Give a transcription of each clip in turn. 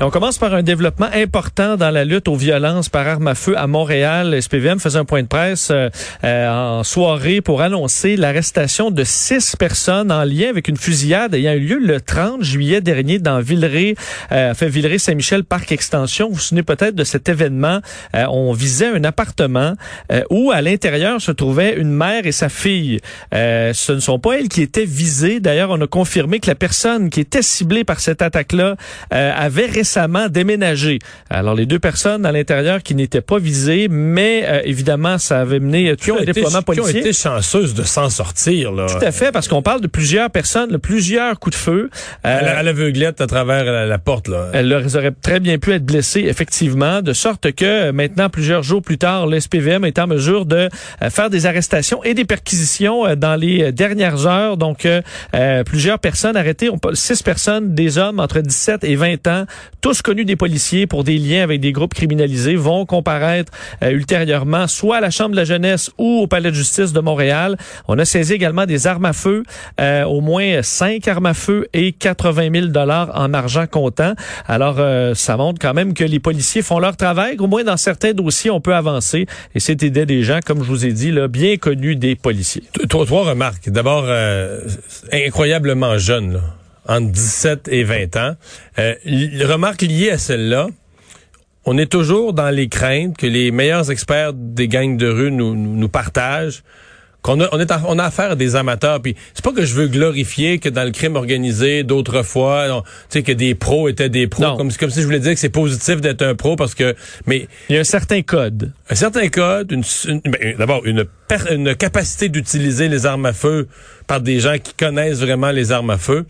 On commence par un développement important dans la lutte aux violences par arme à feu à Montréal. SPVM faisait un point de presse euh, euh, en soirée pour annoncer l'arrestation de six personnes en lien avec une fusillade ayant eu lieu le 30 juillet dernier dans Villeray, euh, Villeray-Saint-Michel Parc Extension. Vous vous souvenez peut-être de cet événement. Euh, on visait un appartement où à l'intérieur se trouvait une mère et sa fille. ce ne sont pas elles qui étaient visées. D'ailleurs, on a confirmé que la personne qui était ciblée par cette attaque-là avait récemment déménagé. Alors, les deux personnes à l'intérieur qui n'étaient pas visées, mais euh, évidemment, ça avait mené tout un déploiement policier. Qui ont été chanceuses de s'en sortir. Là. Tout à fait, parce qu'on parle de plusieurs personnes, plusieurs coups de feu. Euh, à l'aveuglette à travers la, porte. Là. Elles auraient très bien pu être blessées, effectivement, de sorte que euh, maintenant, plusieurs jours plus tard, l'SPVM est en mesure de euh, faire des arrestations et des perquisitions dans les dernières heures. Donc, plusieurs personnes arrêtées, six personnes, des hommes entre 17 et 20 ans, tous connus des policiers pour des liens avec des groupes criminalisés, vont comparaître euh, ultérieurement soit à la Chambre de la jeunesse ou au Palais de justice de Montréal. On a saisi également des armes à feu, euh, au moins cinq armes à feu et 80 000 dollars en argent comptant. Alors, euh, ça montre quand même que les policiers font leur travail. Au moins, dans certains dossiers, on peut avancer. Et c'est des gens, comme je vous ai dit, là, bien connus des policiers. Trois, remarques. D'abord, incroyablement jeune. Entre 17 et 20 ans. Euh, remarque liée à celle-là, on est toujours dans les craintes que les meilleurs experts des gangs de rue nous, nous, partagent qu'on a, on est on a affaire à des amateurs. Puis c'est pas que je veux glorifier que dans le crime organisé d'autrefois tu sais que des pros étaient des pros. Comme comme si je voulais dire que c'est positif d'être un pro parce que mais il y a un certain code. un certain code une, ben, d'abord une une capacité d'utiliser les armes à feu par des gens qui connaissent vraiment les armes à feu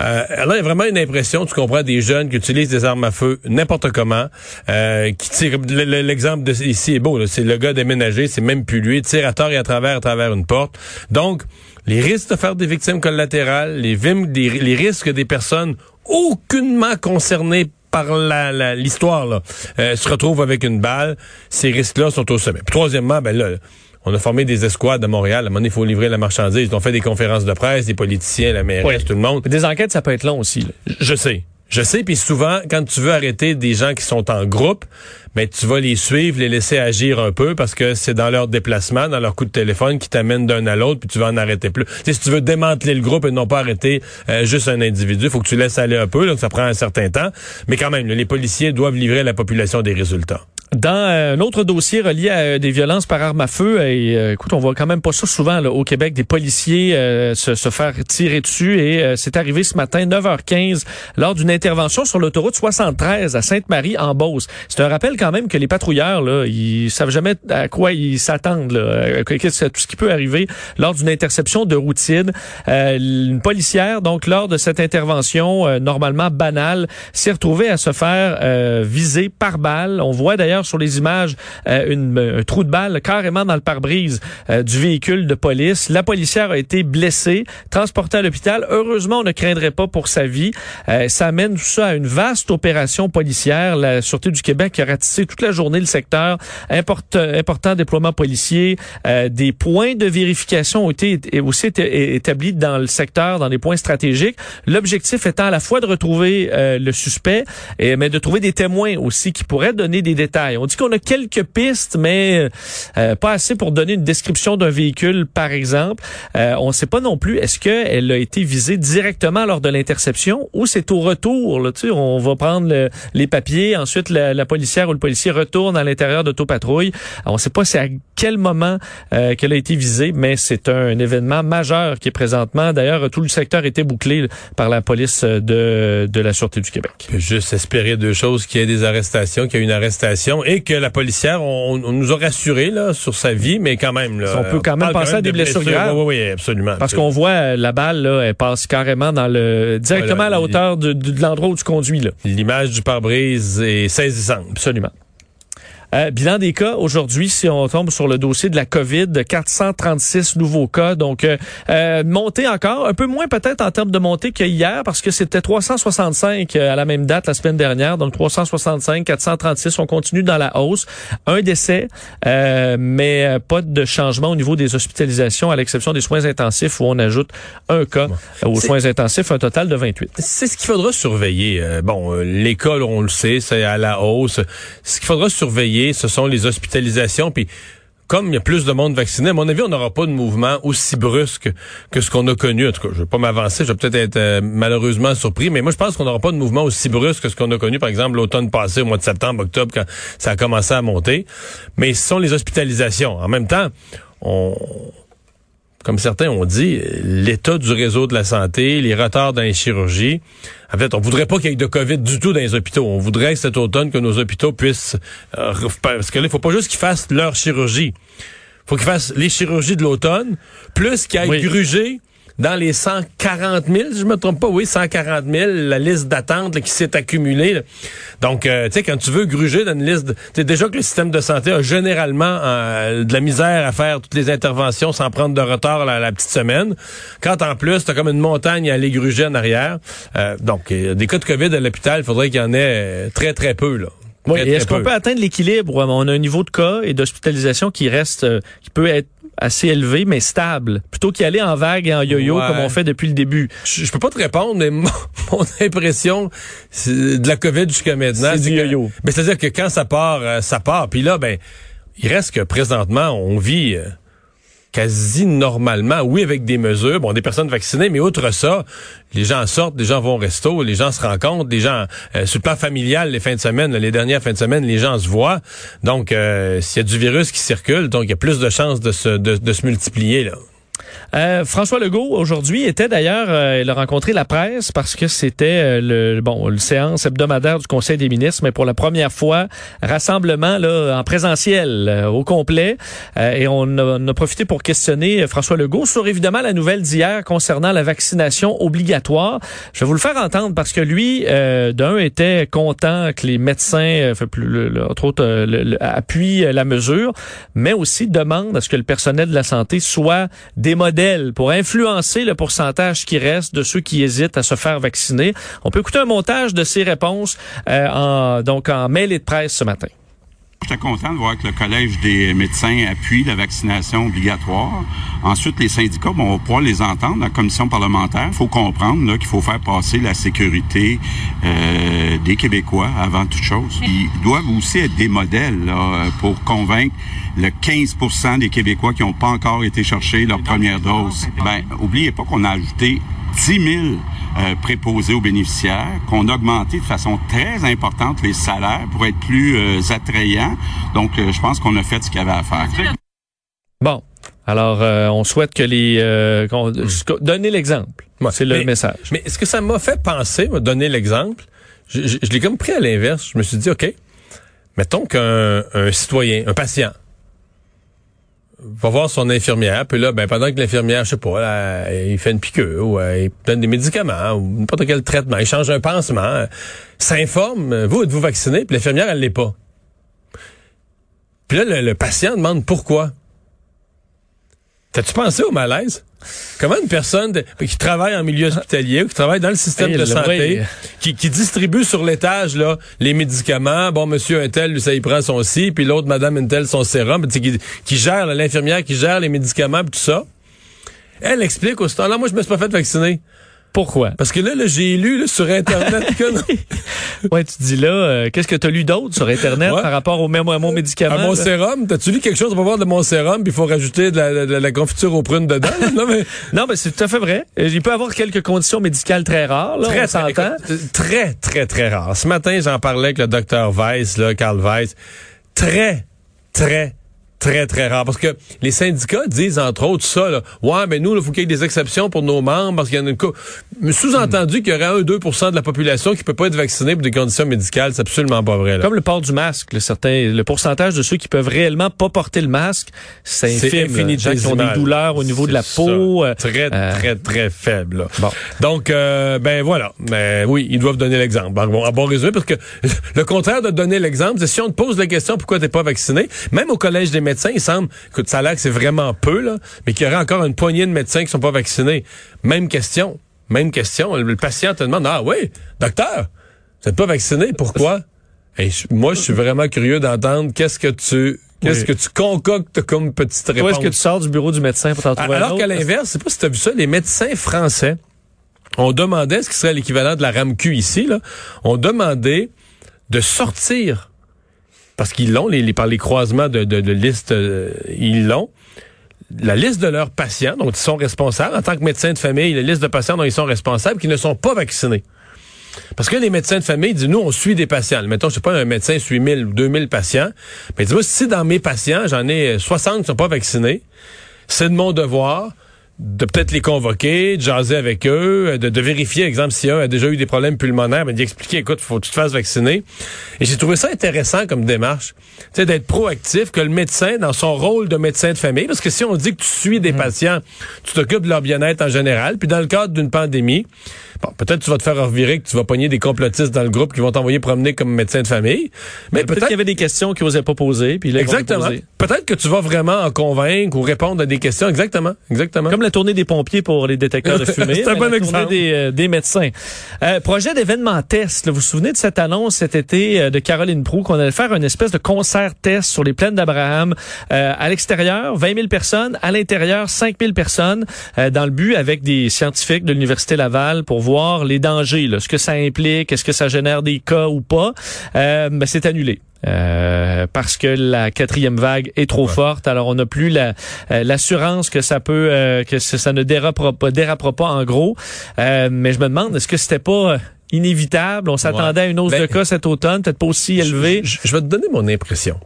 euh, alors, il y a vraiment une impression, tu comprends, des jeunes qui utilisent des armes à feu n'importe comment, euh, qui tirent. L'exemple de ici est beau, c'est le gars déménagé, c'est même plus lui, tire à tort et à travers, à travers une porte. Donc, les risques de faire des victimes collatérales, les, les risques des personnes aucunement concernées par l'histoire euh, se retrouvent avec une balle, ces risques-là sont au sommet. Puis, troisièmement, ben là, on a formé des escouades à Montréal. À un moment donné, il faut livrer la marchandise. Ils ont fait des conférences de presse, des politiciens, la mairesse, tout le monde. des enquêtes, ça peut être long aussi. Je sais. Je sais, puis souvent, quand tu veux arrêter des gens qui sont en groupe, ben, tu vas les suivre, les laisser agir un peu parce que c'est dans leur déplacement, dans leur coup de téléphone qui t'amènent d'un à l'autre, puis tu vas en arrêter plus. si tu veux démanteler le groupe et non pas arrêter euh, juste un individu, faut que tu laisses aller un peu, donc ça prend un certain temps. Mais quand même, les policiers doivent livrer à la population des résultats. Dans euh, un autre dossier relié à euh, des violences par arme à feu, et euh, écoute, on voit quand même pas ça souvent là, au Québec, des policiers se, se, faire tirer dessus. Et c'est arrivé ce matin, 9h15, lors d'une intervention sur l'autoroute 73 à Sainte-Marie en Beauce. C'est un rappel quand même que les patrouilleurs, là, ils savent jamais à quoi ils s'attendent, là, tout ce qui peut arriver lors d'une interception de routine. une policière, donc lors de cette intervention normalement banale, s'est retrouvée à se faire viser par balle. On voit d'ailleurs sur les images euh, un trou de balle carrément dans le pare-brise euh, du véhicule de police. La policière a été blessée, transportée à l'hôpital. Heureusement, on ne craindrait pas pour sa vie. Euh, ça amène tout ça à une vaste opération policière. La Sûreté du Québec a ratissé toute la journée le secteur. important déploiement policier. des points de vérification ont été aussi établis dans le secteur, dans des points stratégiques. L'objectif étant à la fois de retrouver le suspect, et, mais de trouver des témoins aussi qui pourraient donner des détails on dit qu'on a quelques pistes, mais euh, pas assez pour donner une description d'un véhicule, par exemple. Euh, on ne sait pas non plus, est-ce qu'elle a été visée directement lors de l'interception ou c'est au retour? Là, on va prendre les papiers, ensuite la, policière ou le policier retourne à l'intérieur d'autopatrouille. On ne sait pas c'est à quel moment euh, qu'elle a été visée, mais c'est un, événement majeur qui est présentement. D'ailleurs, tout le secteur était bouclé par la police de, de la Sûreté du Québec. juste espérer deux choses, qu'il y ait des arrestations, qu'il y ait une arrestation et que la policière, on, nous a rassuré là, sur sa vie, mais quand même. Là, on peut quand même penser à des blessures, graves. Oui, oui, absolument. Parce qu'on voit euh, la balle, là, elle passe carrément dans le directement à la hauteur de, de l'endroit où tu conduis. L'image du pare-brise est saisissante. Absolument. Euh, bilan des cas aujourd'hui, si on tombe sur le dossier de la COVID, 436 nouveaux cas. Donc, euh, euh, montée encore, un peu moins peut-être en termes de montée que hier, parce que c'était 365 à la même date la semaine dernière. Donc, 365, 436, on continue dans la hausse. Un décès, mais pas de changement au niveau des hospitalisations, à l'exception des soins intensifs où on ajoute un cas aux soins intensifs, un total de 28. C'est ce qu'il faudra surveiller. bon, l'école, on le sait, c'est à la hausse. Ce qu'il faudra surveiller, ce sont les hospitalisations. Puis comme il y a plus de monde vacciné, à mon avis, on n'aura pas de mouvement aussi brusque que ce qu'on a connu. En tout cas, je vais pas m'avancer, je vais peut-être être, euh, malheureusement surpris, mais moi, je pense qu'on n'aura pas de mouvement aussi brusque que ce qu'on a connu, par exemple, l'automne passé, au mois de septembre, octobre, quand ça a commencé à monter. Mais ce sont les hospitalisations. En même temps, on comme certains ont dit, l'état du réseau de la santé, les retards dans les chirurgies. En fait, on voudrait pas qu'il y ait de COVID du tout dans les hôpitaux. On voudrait que cet automne, que nos hôpitaux puissent... Euh, parce que là, il faut pas juste qu'ils fassent leur chirurgie. faut qu'ils fassent les chirurgies de l'automne, plus qu'ils aillent oui. gruger dans les 140 000, je me trompe pas, oui, 140 000, la liste d'attente qui s'est accumulée. Donc, euh, tu sais, quand tu veux gruger dans une liste, c'est déjà que le système de santé a généralement euh, de la misère à faire toutes les interventions sans prendre de retard la, petite semaine. Quand en plus, t'as comme une montagne à aller gruger en arrière. Euh, donc, des cas de COVID à l'hôpital, il faudrait qu'il y en ait très, très peu, là. Oui, est-ce qu'on peut atteindre l'équilibre? On a un niveau de cas et d'hospitalisation qui reste, qui peut être assez élevé, mais stable, plutôt qu'y aller en vague et en yo-yo comme on fait depuis le début. Je, peux pas te répondre, mais mon, impression de la COVID jusqu'à maintenant, c'est du yo-yo. Ben, c'est-à-dire que quand ça part, euh, ça part. Puis là, ben, il reste que présentement, on vit... Quasi normalement, oui, avec des mesures, bon, des personnes vaccinées, mais outre ça, les gens sortent, les gens vont au resto, les gens se rencontrent, les gens, euh, sur le plan familial, les fins de semaine, les dernières fins de semaine, les gens se voient. Donc, euh, s'il y a du virus qui circule, donc il y a plus de chances de se, de se multiplier, là. Euh, François Legault aujourd'hui était d'ailleurs, euh, il a rencontré la presse parce que c'était euh, le bon le séance hebdomadaire du Conseil des ministres, mais pour la première fois rassemblement là en présentiel au complet. et on a, profité pour questionner François Legault sur évidemment la nouvelle d'hier concernant la vaccination obligatoire. Je vais vous le faire entendre parce que lui, d'un était content que les médecins, plus, entre autres, appuient la mesure, mais aussi demande à ce que le personnel de la santé soit des pour influencer le pourcentage qui reste de ceux qui hésitent à se faire vacciner. On peut écouter un montage de ces réponses euh, donc en mail et de presse ce matin. J'étais content de voir que le Collège des médecins appuie la vaccination obligatoire. Ensuite, les syndicats, bon, on va pouvoir les entendre. La commission parlementaire, il faut comprendre qu'il faut faire passer la sécurité euh, des Québécois avant toute chose. Ils doivent aussi être des modèles là, pour convaincre le 15% des Québécois qui n'ont pas encore été chercher leur première dose. Ben, oubliez pas qu'on a ajouté 10 000 euh, préposés aux bénéficiaires, qu'on a augmenté de façon très importante les salaires pour être plus euh, attrayants. Donc, euh, je pense qu'on a fait ce qu'il y avait à faire. Bon. Alors, euh, on souhaite que les... Euh, hmm. donner l'exemple. C'est le mais, message. Mais ce que ça m'a fait penser, donner l'exemple, je, je, je l'ai comme pris à l'inverse. Je me suis dit, OK, mettons qu'un un citoyen, un patient, va voir son infirmière, puis là, ben, pendant que l'infirmière, je sais pas, là, il fait une piqûre, ou euh, il donne des médicaments, ou n'importe quel traitement, il change un pansement, euh, s'informe, vous, êtes-vous vacciné? Puis l'infirmière, elle l'est pas. Puis là, le, le patient demande pourquoi. T'as-tu pensé au malaise? Comment une personne de, qui travaille en milieu hospitalier, qui travaille dans le système Hey, de le santé, vrai. qui, qui distribue sur l'étage là les médicaments, bon monsieur Intel, lui, ça y prend son ci, puis l'autre madame Intel son sérum, qui, qui gère l'infirmière qui gère les médicaments puis tout ça. Elle explique au temps là moi je me suis pas fait vacciner. Pourquoi? Parce que là, là j'ai lu là, sur internet que ouais, tu dis là, euh, qu'est-ce que tu as lu d'autre sur Internet Ouais. par rapport au même à mon médicament? à mon là? sérum, t'as-tu lu quelque chose pour voir de mon sérum, puis il faut rajouter de la, de la confiture aux prunes dedans? non, mais Non, mais c'est tout à fait vrai. Euh, Il peut y avoir quelques conditions médicales très rares, là, on très, s'entend. très, très, très rare. Ce matin, j'en parlais avec le docteur Weiss, là, Carl Weiss. Très, très, très, très rare. Parce que les syndicats disent, entre autres, ça, là, ouais, mais nous, il faut qu'il y ait des exceptions pour nos membres, parce qu'il y en a une Sous-entendu qu'il y aurait 1-2% de la population qui peut pas être vaccinée pour des conditions médicales, c'est absolument pas vrai. là. Comme le port du masque, le, certain, le pourcentage de ceux qui peuvent réellement pas porter le masque, c'est infime. là. Les gens qui ont des douleurs au niveau de la peau. euh, Très, euh, très, très faible. là. Bon. Donc, euh, ben voilà. Mais oui, ils doivent donner l'exemple. Bon, à bon résumé, parce que le contraire de donner l'exemple, c'est si on te pose la question pourquoi t'es pas vacciné, même au collège des médecins, il semble, écoute, ça a l'air que c'est vraiment peu, là, mais qu'il y aurait encore une poignée de médecins qui sont pas vaccinés. Même question. Même question. Le patient te demande, ah oui, docteur, vous êtes pas vacciné, pourquoi? Et moi, je suis vraiment curieux d'entendre qu'est-ce que tu, qu'est-ce Oui. que tu concoctes comme petite réponse. est-ce que tu sors du bureau du médecin pour t'en trouver Alors qu'à l'inverse, je sais pas si tu as vu ça, les médecins français, on demandait ce qui serait l'équivalent de la RAMQ ici, là, on demandait de sortir, parce qu'ils l'ont, les, par les croisements de, listes, euh, ils l'ont, la liste de leurs patients dont ils sont responsables, en tant que médecins de famille, la liste de patients dont ils sont responsables, qui ne sont pas vaccinés. Parce que les médecins de famille disent, nous, on suit des patients. Mettons, je sais pas, un médecin suit 1000 ou 2000 patients. Mais dis-moi, si dans mes patients, j'en ai 60 qui sont pas vaccinés, c'est de mon devoir de peut-être les convoquer, de jaser avec eux, de, de vérifier, exemple, si un a déjà eu des problèmes pulmonaires, mais d'y expliquer, écoute, faut que tu te fasses vacciner. Et j'ai trouvé ça intéressant comme démarche, tu sais, d'être proactif, que le médecin, dans son rôle de médecin de famille, parce que si on dit que tu suis des patients, tu t'occupes de leur bien-être en général, puis dans le cadre d'une pandémie, bon, peut-être tu vas te faire revirer que tu vas pogner des complotistes dans le groupe qui vont t'envoyer promener comme médecin de famille, mais Peut-être peut-être qu'il y avait des questions qu'ils n'osaient pas poser. Puis là, Exactement. Peut-être que tu vas vraiment en convaincre ou répondre à des questions. Exactement. Exactement. Comme la tournée des pompiers pour les détecteurs de fumée. C'est un mais bon la tournée exemple. Des, euh, des médecins. Euh, projet d'événement test. là. vous vous souvenez de cette annonce cet été euh, de Caroline Proux qu'on allait faire une espèce de concert test sur les plaines d'Abraham euh, à l'extérieur, 20 000 personnes, à l'intérieur, 5 000 personnes, euh, dans le but avec des scientifiques de l'Université Laval pour voir les dangers, là, ce que ça implique, est-ce que ça génère des cas ou pas. Euh, ben, c'est annulé. Euh, parce que la quatrième vague est trop forte. Alors on n'a plus la euh, l'assurance que ça peut euh, que ça ne dérapera pas, dérapera pas en gros. Euh, mais je me demande est-ce que c'était pas euh, inévitable? On s'attendait à une hausse Ben, de cas cet automne, peut-être pas aussi élevée. Je, je- je vais te donner mon impression.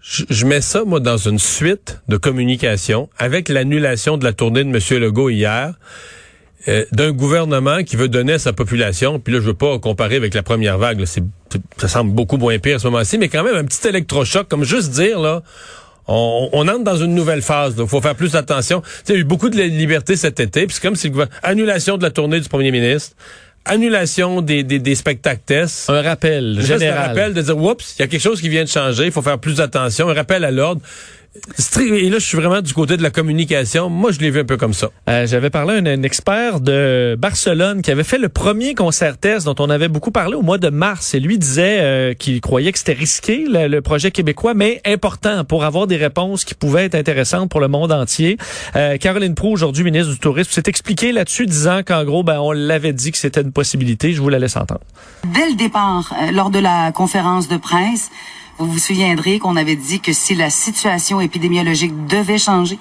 Je, je mets ça, moi, dans une suite de communication avec l'annulation de la tournée de M. Legault hier, euh, d'un gouvernement qui veut donner à sa population, puis là, je veux pas comparer avec la première vague, là, ça semble beaucoup moins pire à ce moment-ci, mais quand même un petit électrochoc, comme juste dire, là, on, on entre dans une nouvelle phase. Il faut faire plus attention. Tu sais, il y a eu beaucoup de liberté cet été. Puis c'est comme si le gouvernement- annulation de la tournée du premier ministre, annulation des, des, des spectacles tests. Un rappel Juste un général. rappel de dire, oups, il y a quelque chose qui vient de changer, il faut faire plus attention, un rappel à l'ordre. Et là, je suis vraiment du côté de la communication. Moi, je l'ai vu un peu comme ça. Euh, J'avais parlé à un, un expert de Barcelone qui avait fait le premier concert test dont on avait beaucoup parlé au mois de mars. Et lui disait euh, qu'il croyait que c'était risqué, le, le projet québécois, mais important pour avoir des réponses qui pouvaient être intéressantes pour le monde entier. Euh, Caroline Proux, aujourd'hui ministre du Tourisme, s'est expliqué là-dessus, disant qu'en gros, ben, on l'avait dit que c'était une possibilité. Je vous la laisse entendre. Dès le départ, euh, lors de la conférence de presse, vous vous souviendrez qu'on avait dit que si la situation épidémiologique devait changer,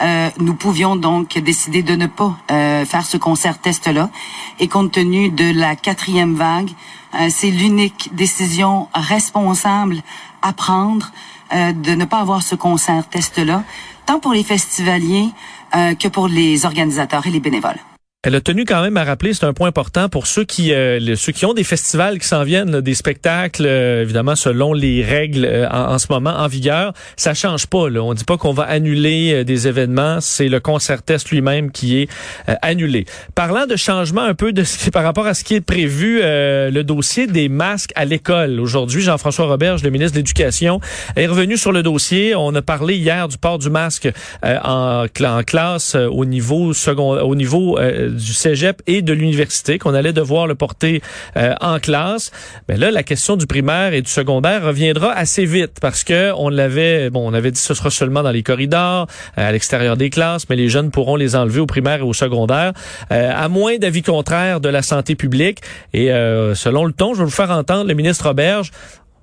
euh, nous pouvions donc décider de ne pas euh, faire ce concert test-là. Et compte tenu de la quatrième vague, euh, c'est l'unique décision responsable à prendre euh, de ne pas avoir ce concert test-là, tant pour les festivaliers euh, que pour les organisateurs et les bénévoles. Elle a tenu quand même à rappeler, c'est un point important pour ceux qui euh, ceux qui ont des festivals qui s'en viennent, des spectacles, euh, évidemment selon les règles euh, en, ce moment en vigueur, ça change pas. Là. On dit pas qu'on va annuler euh, des événements, c'est le concert test lui-même qui est euh, annulé. Parlant de changement un peu de ce qui, par rapport à ce qui est prévu, euh, le dossier des masques à l'école. Aujourd'hui, Jean-François Roberge, le ministre de l'Éducation, est revenu sur le dossier. On a parlé hier du port du masque en, en classe au niveau second, au niveau du cégep et de l'université, qu'on allait devoir le porter euh, en classe. Mais là, la question du primaire et du secondaire reviendra assez vite parce que on l'avait, bon, on avait dit que ce sera seulement dans les corridors, euh, à l'extérieur des classes, mais les jeunes pourront les enlever au primaire et au secondaire, euh, à moins d'avis contraires de la santé publique. Et euh, selon le ton, je vais vous faire entendre le ministre Roberge.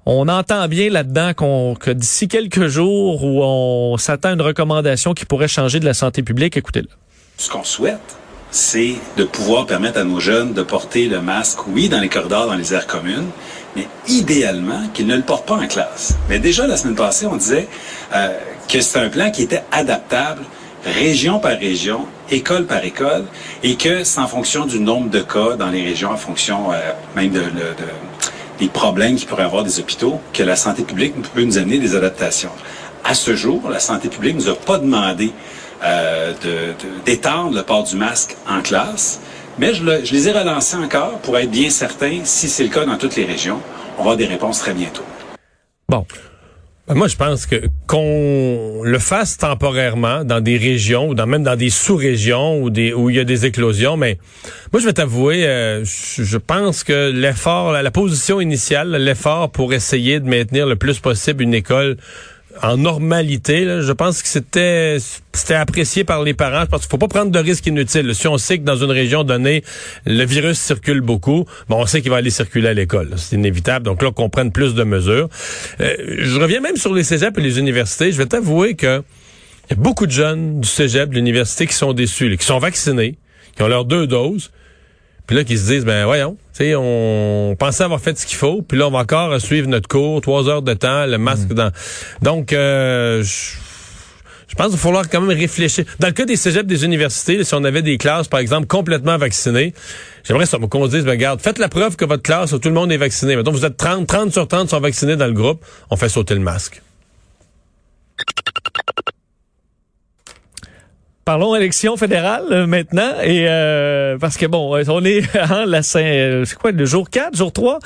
On entend bien là-dedans qu'on que d'ici quelques jours où on s'attend à une recommandation qui pourrait changer de la santé publique, écoutez-le. Ce qu'on souhaite, c'est de pouvoir permettre à nos jeunes de porter le masque, oui, dans les corridors, dans les aires communes, mais idéalement qu'ils ne le portent pas en classe. Mais déjà, la semaine passée, on disait euh, que c'était un plan qui était adaptable région par région, école par école, et que c'est en fonction du nombre de cas dans les régions, en fonction euh, même de, de, des problèmes qu'il pourrait avoir des hôpitaux, que la santé publique peut nous amener des adaptations. À ce jour, la santé publique nous a pas demandé euh, d'étendre le port du masque en classe, mais je, le, je les ai relancés encore pour être bien certain, si c'est le cas dans toutes les régions, on avoir des réponses très bientôt. Bon, ben, moi, je pense que qu'on le fasse temporairement dans des régions ou dans, même dans des sous-régions où, où il y a des éclosions, mais moi, je vais t'avouer, euh, je pense que l'effort, la position initiale, l'effort pour essayer de maintenir le plus possible une école en normalité, je pense que c'était c'était apprécié par les parents parce qu'il faut pas prendre de risques inutiles. Si on sait que dans une région donnée, le virus circule beaucoup, bon, on sait qu'il va aller circuler à l'école. C'est inévitable. Donc là, qu'on prenne plus de mesures. Euh, je reviens même sur les cégeps et les universités. Je vais t'avouer que y a beaucoup de jeunes du cégep, de l'université qui sont déçus, qui sont vaccinés, qui ont leurs deux doses, puis là, qui se disent, ben voyons, tu sais, on pensait avoir fait ce qu'il faut, puis là, on va encore suivre notre cours, trois heures de temps, le masque mm. dans... Donc, euh, je pense qu'il va falloir quand même réfléchir. Dans le cas des cégeps des universités, si on avait des classes, par exemple, complètement vaccinées, j'aimerais qu'on se dise, ben, regarde, faites la preuve que votre classe, tout le monde est vacciné. Mettons, vous êtes 30, 30 sur 30 sont vaccinés dans le groupe, on fait sauter le masque. Parlons élection fédérale euh, maintenant. Et euh, parce que bon, euh, on est en la c'est quoi le jour 4, jour 3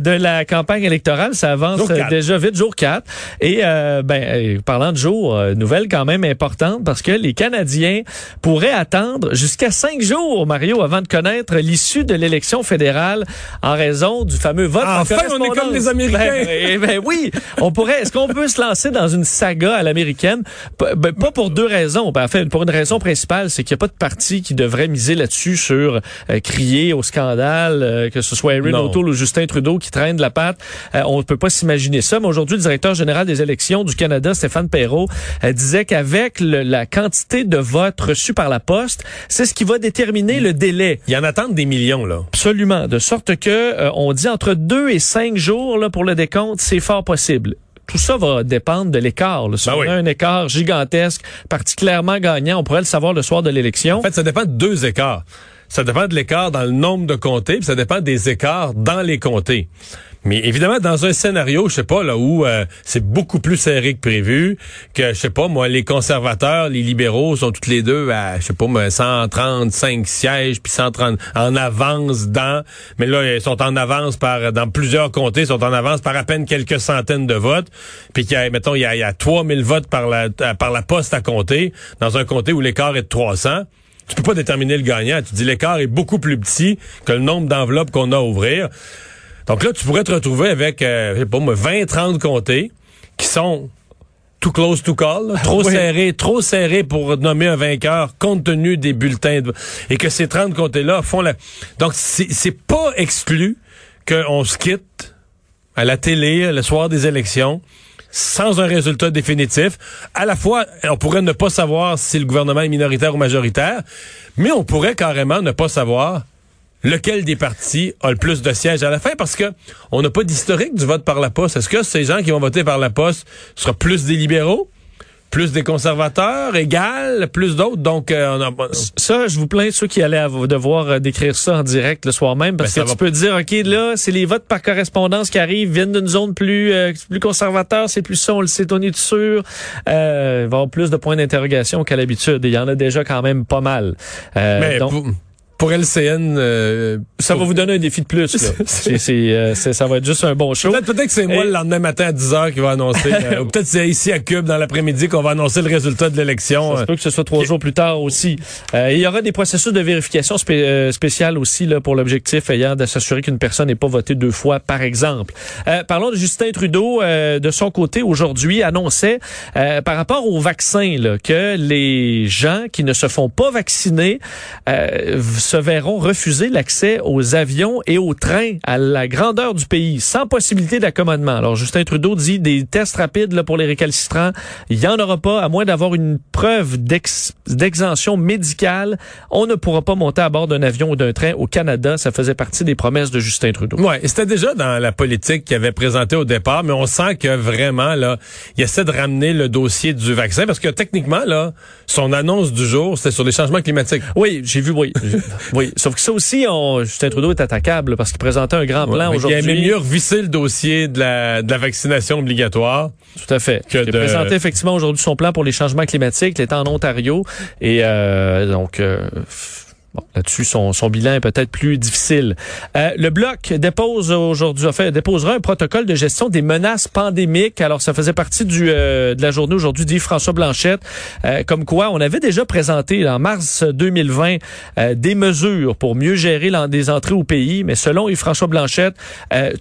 de la campagne électorale, ça avance déjà vite jour 4 et ben parlant de jour, nouvelle quand même importante parce que les Canadiens pourraient attendre jusqu'à cinq jours Mario avant de connaître l'issue de l'élection fédérale en raison du fameux vote enfin, on est comme les Américains. Ben, ben, ben, oui, on pourrait est-ce qu'on peut se lancer dans une saga à l'américaine? Ben, pas pour deux raisons, ben, en fait pour une raison principale, c'est qu'il n'y a pas de parti qui devrait miser là-dessus sur euh, crier au scandale, euh, que ce soit Erin O'Toole ou Justin Trudeau qui traînent de la patte. Euh, on ne peut pas s'imaginer ça. Mais aujourd'hui, le directeur général des élections du Canada, Stéphane Perrault, disait qu'avec la quantité de votes reçus par la poste, c'est ce qui va déterminer le délai. Il y en attendent des millions, là. Absolument. De sorte que on dit entre deux et cinq jours là, pour le décompte, c'est fort possible tout ça va dépendre de l'écart. Si ben on a un écart gigantesque, particulièrement gagnant, on pourrait le savoir le soir de l'élection. En fait, ça dépend de deux écarts. Ça dépend de l'écart dans le nombre de comtés, puis ça dépend des écarts dans les comtés. Mais évidemment, dans un scénario, je sais pas, là où euh, c'est beaucoup plus serré que prévu, que je sais pas, moi, les conservateurs, les libéraux sont toutes les deux à, je sais pas, moi, 135 sièges, puis 130 en avance dans, mais là, ils sont en avance par, dans plusieurs comtés, ils sont en avance par à peine quelques centaines de votes, puis qu'il y a, mettons, il y a, il y a 3000 votes par la, par la poste à compter, dans un comté où l'écart est de 300 tu peux pas déterminer le gagnant. Tu dis l'écart est beaucoup plus petit que le nombre d'enveloppes qu'on a à ouvrir. Donc là, tu pourrais te retrouver avec, euh, je sais pas moi, 20, 30 comtés qui sont too close to call, trop serrés, trop serrés pour nommer un vainqueur compte tenu des bulletins de... et que ces 30 comtés-là font la... Donc, c'est pas exclu qu'on se quitte à la télé le soir des élections sans un résultat définitif. À la fois, on pourrait ne pas savoir si le gouvernement est minoritaire ou majoritaire, mais on pourrait carrément ne pas savoir lequel des partis a le plus de sièges à la fin parce que on n'a pas d'historique du vote par la poste. Est-ce que ces gens qui vont voter par la poste seront plus des libéraux? Plus des conservateurs, égal, plus d'autres. Donc, euh, on a... ça, je vous plains ceux qui allaient devoir euh, décrire ça en direct le soir même, parce ben, que tu peux dire, ok, là, c'est les votes par correspondance qui arrivent, viennent d'une zone plus euh, plus conservateur, c'est plus ça, on le sait, on est sûr. Euh, il va y avoir plus de points d'interrogation qu'à l'habitude. Il y en a déjà quand même pas mal. Mais donc, pour LCN, euh, ça va vous donner un défi de plus. Euh, c'est, ça va être juste un bon show. Peut-être, peut-être que c'est moi le lendemain matin à 10 h qui va annoncer. euh, peut-être c'est ici à Cube dans l'après-midi qu'on va annoncer le résultat de l'élection. Ça peut que ce soit trois jours plus tard aussi. Euh, il y aura des processus de vérification spé spéciales aussi là, pour l'objectif ayant de s'assurer qu'une personne n'ait pas voté deux fois, par exemple. parlons de Justin Trudeau. de son côté, aujourd'hui, annonçait par rapport au vaccin là, que les gens qui ne se font pas vacciner se verront refuser l'accès aux avions et aux trains à la grandeur du pays, sans possibilité d'accommodement. Alors, Justin Trudeau dit des tests rapides là, pour les récalcitrants, il y en aura pas, à moins d'avoir une preuve d'exemption médicale. On ne pourra pas monter à bord d'un avion ou d'un train au Canada. Ça faisait partie des promesses de Justin Trudeau. Ouais, c'était déjà dans la politique qu'il avait présenté au départ, mais on sent que vraiment, là, il essaie de ramener le dossier du vaccin parce que techniquement, là, son annonce du jour, c'était sur les changements climatiques. Oui, j'ai vu, oui. oui. Sauf que ça aussi, on, Justin Trudeau est attaquable parce qu'il présentait un grand plan aujourd'hui. Il aimait mieux revisser le dossier de la, de la vaccination obligatoire. Tout à fait. Que il de... présenté effectivement aujourd'hui son plan pour les changements climatiques. Il était en Ontario et euh, donc. Euh, Bon, là-dessus, son, son, bilan est peut-être plus difficile. Euh, le Bloc dépose aujourd'hui, enfin, déposera un protocole de gestion des menaces pandémiques. Alors, ça faisait partie du, euh, de la journée aujourd'hui dit François Blanchette, euh, comme quoi on avait déjà présenté en mars 2020 euh, des mesures pour mieux gérer des entrées au pays. Mais selon Yves-François Blanchette,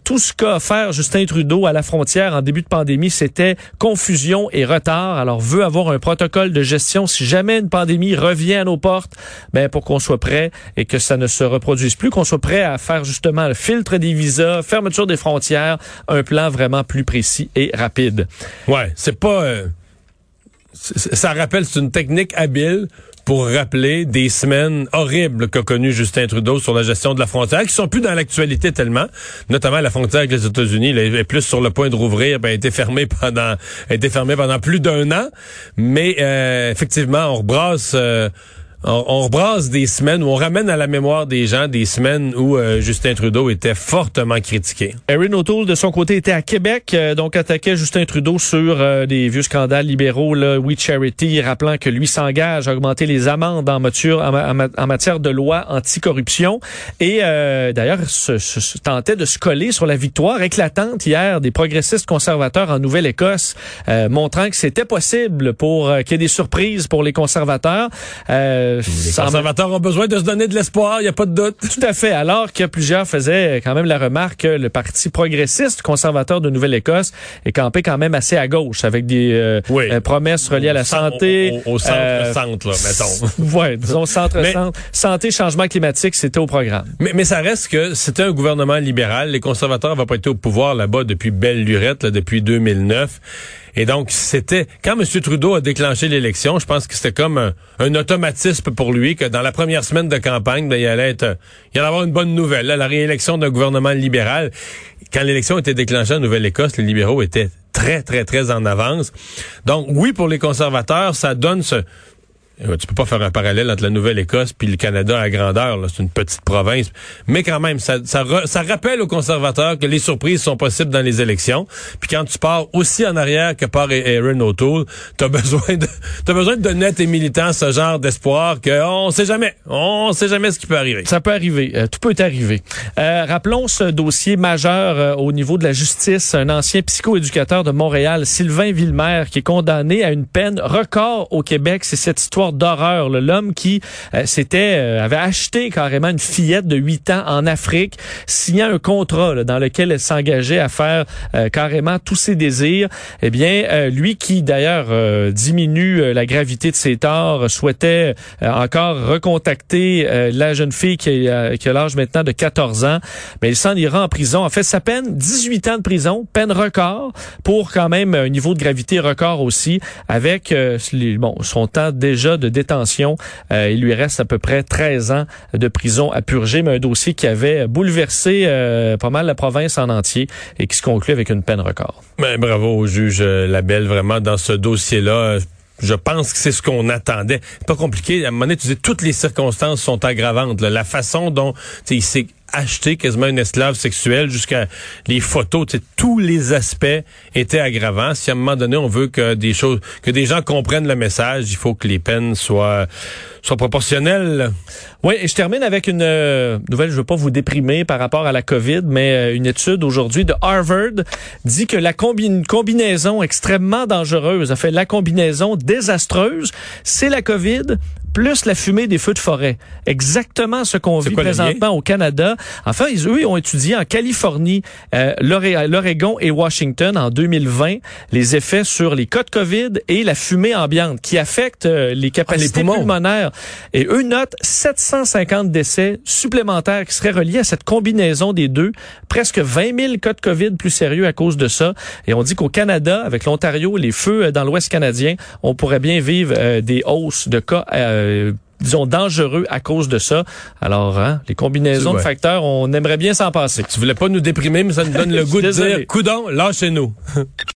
tout ce qu'a faire Justin Trudeau à la frontière en début de pandémie, c'était confusion et retard. Alors, veut avoir un protocole de gestion si jamais une pandémie revient à nos portes, ben pour qu'on soit prêt et que ça ne se reproduise plus, qu'on soit prêt à faire justement le filtre des visas, fermeture des frontières, un plan vraiment plus précis et rapide. Ouais, c'est pas... Euh, ça rappelle, c'est une technique habile pour rappeler des semaines horribles qu'a connues Justin Trudeau sur la gestion de la frontière, qui sont plus dans l'actualité tellement, notamment la frontière avec les États-Unis, elle est plus sur le point de rouvrir, ben, a été fermée pendant, a fermée pendant plus d'un an, mais euh, effectivement, on rebrasse. Euh, on, on, rebrasse des semaines où on ramène à la mémoire des gens des semaines où euh, Justin Trudeau était fortement critiqué. Erin O'Toole, de son côté, était à Québec, euh, donc attaquait Justin Trudeau sur euh, des vieux scandales libéraux, là, We Charity, rappelant que lui s'engage à augmenter les amendes en, matière, en, matière de loi anticorruption. Et d'ailleurs, se, se, tentait de se coller sur la victoire éclatante hier des progressistes conservateurs en Nouvelle-Écosse, montrant que c'était possible pour qu'il y ait des surprises pour les conservateurs. Euh, les conservateurs ont besoin de se donner de l'espoir, il n'y a pas de doute. Tout à fait. Alors que plusieurs faisaient quand même la remarque que le Parti progressiste conservateur de Nouvelle-Écosse est campé quand même assez à gauche, avec des euh, euh, promesses reliées à la santé. Au, centre-centre, là, mettons. ouais, disons centre-centre. Santé, changement climatique, c'était au programme. Mais, mais ça reste que c'était un gouvernement libéral. Les conservateurs n'avaient pas été au pouvoir là-bas depuis belle lurette, là, depuis 2009. Et donc, c'était quand M. Trudeau a déclenché l'élection, je pense que c'était comme un, automatisme pour lui que dans la première semaine de campagne, ben, il allait être, il allait avoir une bonne nouvelle, la réélection d'un gouvernement libéral. Quand l'élection était déclenchée en Nouvelle-Écosse, les libéraux étaient très, très, très en avance. Donc, oui, pour les conservateurs, ça donne ce, tu peux pas faire un parallèle entre la Nouvelle-Écosse puis le Canada à grandeur. C'est une petite province. Mais quand même, ça, ça, ça, rappelle aux conservateurs que les surprises sont possibles dans les élections. Puis quand tu pars aussi en arrière que par Aaron O'Toole, tu as besoin de as besoin de donner à tes militants ce genre d'espoir que on sait jamais. On sait jamais ce qui peut arriver. Ça peut arriver. Euh, tout peut arriver. Euh, rappelons ce dossier majeur euh, au niveau de la justice. Un ancien psychoéducateur de Montréal, Sylvain Villemer, qui est condamné à une peine record au Québec. C'est cette histoire d'horreur. L'homme qui euh, s'était euh, avait acheté carrément une fillette de 8 ans en Afrique, signant un contrat dans lequel elle s'engageait à faire euh, carrément tous ses désirs. Eh bien, lui qui d'ailleurs diminue la gravité de ses torts, souhaitait encore recontacter la jeune fille qui, a, qui a l'âge maintenant de 14 ans. Mais il s'en ira en prison. En fait, sa peine, 18 ans de prison, peine record pour quand même un niveau de gravité record aussi, avec bon, son temps déjà détention. Euh, il lui reste à peu près 13 ans de prison à purger, mais un dossier qui avait bouleversé euh, pas mal la province en entier et qui se conclut avec une peine record. Ben, bravo au juge euh, Labelle, vraiment, dans ce dossier-là je pense que c'est ce qu'on attendait. Pas compliqué. À un moment donné, tu toutes les circonstances sont aggravantes. La façon dont il s'est acheté quasiment une esclave sexuelle jusqu'à les photos, tous les aspects étaient aggravants. Si à un moment donné on veut que des choses, que des gens comprennent le message, il faut que les peines soient soient proportionnelles. Oui, et je termine avec une euh, nouvelle, je veux pas vous déprimer par rapport à la COVID, mais euh, une étude aujourd'hui de Harvard dit que la combinaison extrêmement dangereuse, a fait la combinaison désastreuse, c'est la COVID plus la fumée des feux de forêt. Exactement ce qu'on vit quoi présentement au Canada. Enfin, ils, eux, ils ont étudié en Californie, euh, l'Oregon et Washington en 2020 les effets sur les cas de COVID et la fumée ambiante qui affecte euh, les capacités poumons. pulmonaires. Et eux notent 750 décès supplémentaires qui seraient reliés à cette combinaison des deux. Presque 20 000 cas de COVID plus sérieux à cause de ça. Et on dit qu'au Canada, avec l'Ontario, les feux euh, dans l'Ouest canadien, on pourrait bien vivre euh, des hausses de cas euh, disons dangereux à cause de ça. Alors, hein, les combinaisons Ouais. de facteurs, on aimerait bien s'en passer. Tu voulais pas nous déprimer, mais ça nous donne le goût de dire, coudon, lâchez-nous.